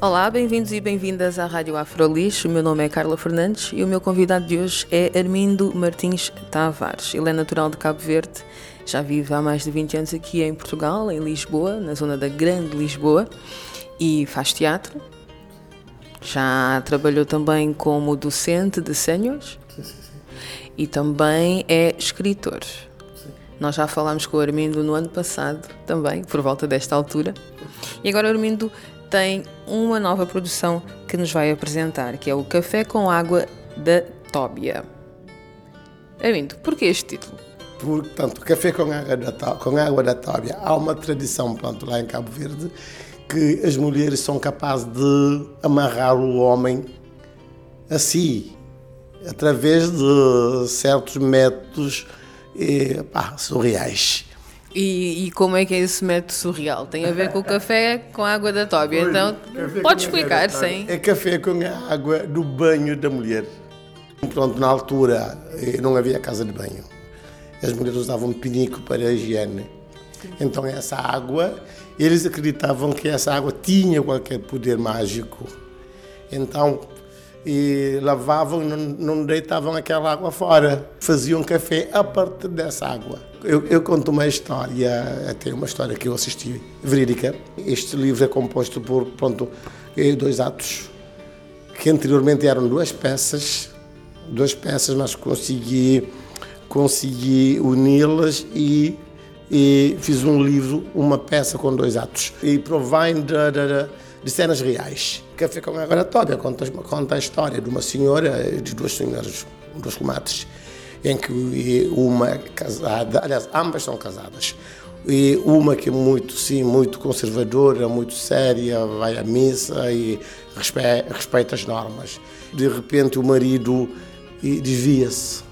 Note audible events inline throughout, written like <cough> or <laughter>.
Olá, bem-vindos e bem-vindas à Rádio Afrolis. O meu nome é Carla Fernandes e o meu convidado de hoje é Armindo Martins Tavares. Ele é natural de Cabo Verde, já vive há mais de 20 anos aqui em Portugal, em Lisboa, na zona da Grande Lisboa, e faz teatro. Já trabalhou também como docente de séniores e também é escritor. Nós já falámos com o Armindo no ano passado também, por volta desta altura. E agora o Armindo tem uma nova produção que nos vai apresentar, que é o Café com Água da Tóbia. Armindo, porquê este título? Portanto, Café com Água da, com água da Tóbia. Há uma tradição pronto, lá em Cabo Verde que as mulheres são capazes de amarrar o homem a si, através de certos métodos eh, pá, surreais. E, e, como é que é esse método surreal? Tem a ver com o café com a água da Tóbia. Então, pode explicar, sim. É café com a água do banho da mulher. Pronto, na altura eh, não havia casa de banho. As mulheres usavam pinico para a higiene. Então, essa água, eles acreditavam que essa água tinha qualquer poder mágico. Então, e lavavam e não, não, deitavam aquela água fora. Faziam café a partir dessa água. Eu, eu, conto uma história, até uma história que eu assisti, verídica. Este livro é composto por pronto, dois atos, que anteriormente eram duas peças, duas peças, mas consegui, consegui uni-las e, e, fiz um livro, uma peça com dois atos. E provém de, de, cenas reais. Café com Água Tóbia conta, conta a história de uma senhora, de duas senhoras, duas comadres, em que uma é casada, aliás, ambas são casadas. E uma que é muito, sim, muito conservadora, muito séria, vai à missa e respeita, respeita as normas. De repente o marido desvia-se.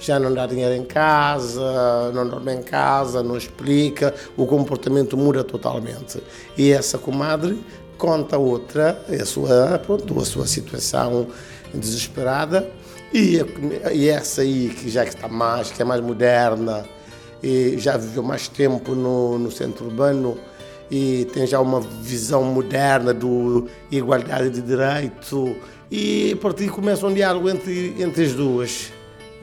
Já não dá dinheiro em casa, não dorme em casa, não explica, o comportamento muda totalmente. E essa comadre conta outra, a sua, pronto, a sua situação desesperada, e, e essa aí, que já está mais, que é mais moderna, e já viveu mais tempo no, no centro urbano, e tem já uma visão moderna do igualdade de direito, e a partir começa um diálogo entre, entre as duas.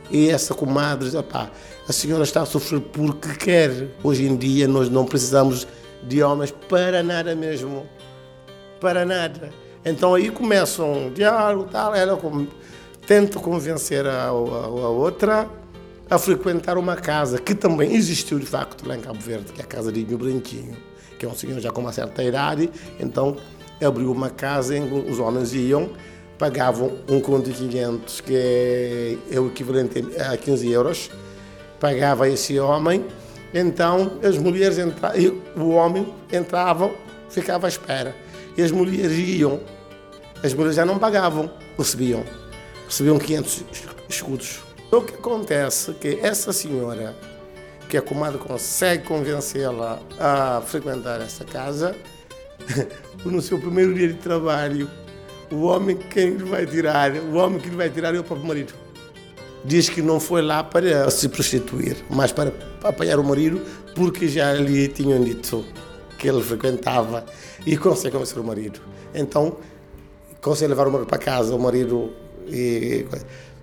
E essa comadre, opá, a senhora está a sofrer porque quer. Hoje em dia nós não precisamos de homens para nada mesmo para nada. Então aí começam um diálogo, tal, ela tenta convencer a, a, a, outra a frequentar uma casa que também existiu de facto lá em Cabo Verde, que é a casa de Inho Branquinho, que é um senhor já com uma certa idade, então abriu uma casa em que os homens iam, pagavam um conto de 500, que é, é o equivalente a 15 euros, pagava esse homem, então as mulheres entravam, o homem entrava, ficava à espera e as mulheres iam. As mulheres já não pagavam, recebiam. Recebiam 500 escudos. O que acontece é que essa senhora, que a comadre consegue convencê-la a frequentar essa casa, <laughs> no seu primeiro dia de trabalho, o homem quem lhe vai tirar, o homem que lhe vai tirar é o próprio marido. Diz que não foi lá para se prostituir, mas para apanhar o marido, porque já lhe tinham dito que ele frequentava e convencer o marido. Então, consegue levar o marido para casa, o marido. E...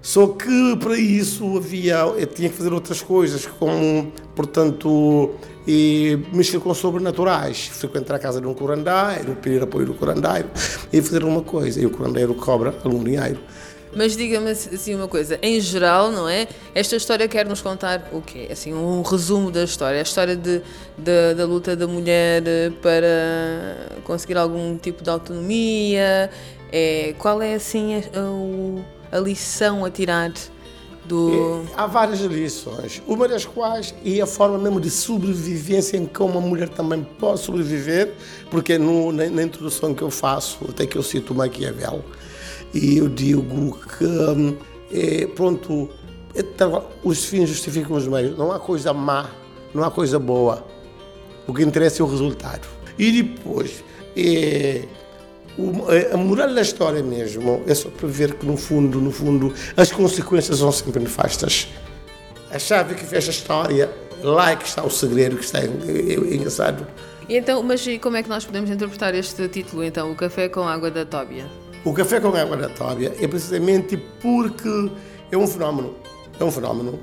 Só que para isso havia, eu tinha que fazer outras coisas, como, portanto, e mexer com sobrenaturais, frequentar a casa de um curandeiro, pedir apoio do curandeiro e fazer uma coisa. E o curandeiro cobra algum dinheiro. Mas diga-me assim uma coisa, em geral, não é? Esta história quer nos contar o quê? Assim, um resumo da história, a história de, de, da luta da mulher para conseguir algum tipo de autonomia. É, qual é assim a, a, a lição a tirar do... É, há várias lições, uma das quais é a forma mesmo de sobrevivência em que uma mulher também pode sobreviver, porque no, na, na, introdução que eu faço, até que eu cito Maquiavel, e eu digo que, hum, é, pronto, então, os fins justificam os meios, não há coisa má, não há coisa boa, o que interessa é o resultado. E depois, é, é, a moral da história mesmo é só para ver que no fundo, no fundo, as consequências são sempre nefastas. A chave que fecha a história, lá é que está o segredo, que está engraçado. E então, mas como é que nós podemos interpretar este título, então, O Café com Água da Tóbia? O Café com Água da Tóbia é precisamente porque é um fenómeno, é um fenómeno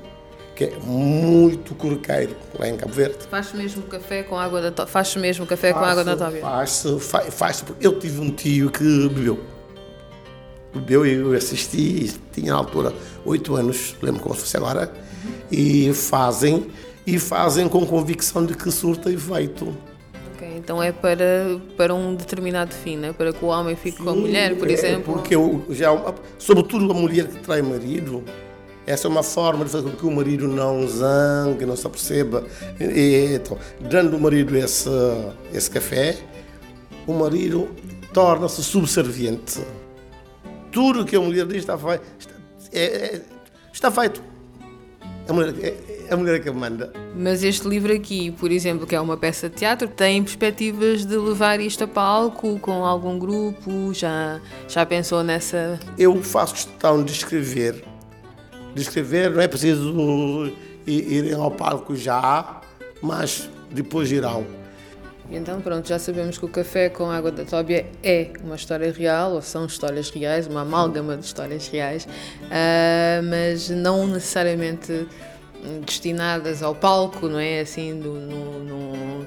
que é muito corriqueiro lá em Cabo Verde. Faz mesmo café com água da Faz mesmo café com água da Tóbia? Faz-se, faz Eu tive um tio que bebeu. Bebeu e eu assisti, tinha na altura oito anos, lembro como se fosse agora, e fazem, e fazem com convicção de que surta efeito. Então é para, para um determinado fim, né? para que o homem fique Sim, com a mulher, por é, exemplo? Porque eu, já, sobretudo a mulher que trai marido, essa é uma forma de fazer com que o marido não zangue, não se aperceba. E, então, dando o marido esse, esse café, o marido torna-se subserviente. Tudo que a mulher diz está feito. Está, é, é, está feito. A mulher, é, é a mulher que manda. Mas este livro aqui, por exemplo, que é uma peça de teatro, tem perspectivas de levar isto a palco com algum grupo? Já, já pensou nessa? Eu faço questão de escrever de escrever, não é preciso irem ao palco já, mas depois irão. Então, pronto, já sabemos que o Café com Água da Tóbia é uma história real, ou são histórias reais, uma amálgama de histórias reais, uh, mas não necessariamente destinadas ao palco, não é? Assim, do, no, no,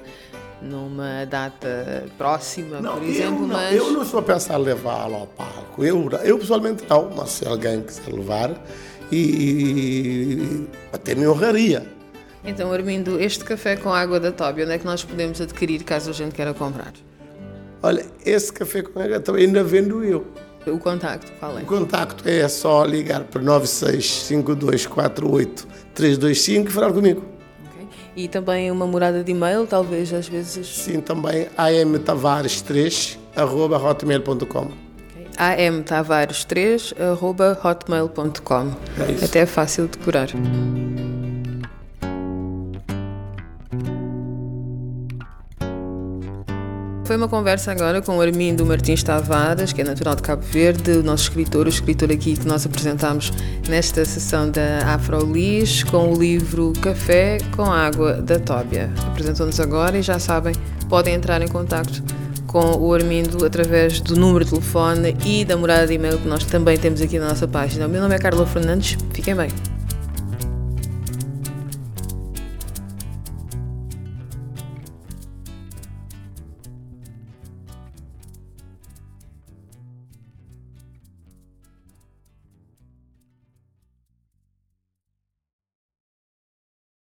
numa data próxima, não, por exemplo. Eu não, mas... eu não estou a pensar levá-lo ao palco. Eu, eu pessoalmente não, mas se alguém quiser levar, e até me honraria. Então, Armindo, este café com água da Tóbia, onde é que nós podemos adquirir caso a gente queira comprar? Olha, esse café com água também ainda vendo eu. O contacto, qual é? O contacto é só ligar para 965248325 e falar comigo. Okay. E também uma morada de e-mail, talvez às vezes? Sim, também amtavares3 arroba hotmail.com amtavares3.hotmail.com. É Até é fácil de Foi uma conversa agora com o Armindo Martins Tavares, que é natural de Cabo Verde, o nosso escritor, o escritor aqui que nós apresentámos nesta sessão da Afrolis, com o livro Café com Água da Tóbia. Apresentou-nos agora e já sabem, podem entrar em contato com o Armindo através do número de telefone e da morada de e-mail que nós também temos aqui na nossa página. O meu nome é Carla Fernandes, fiquem bem.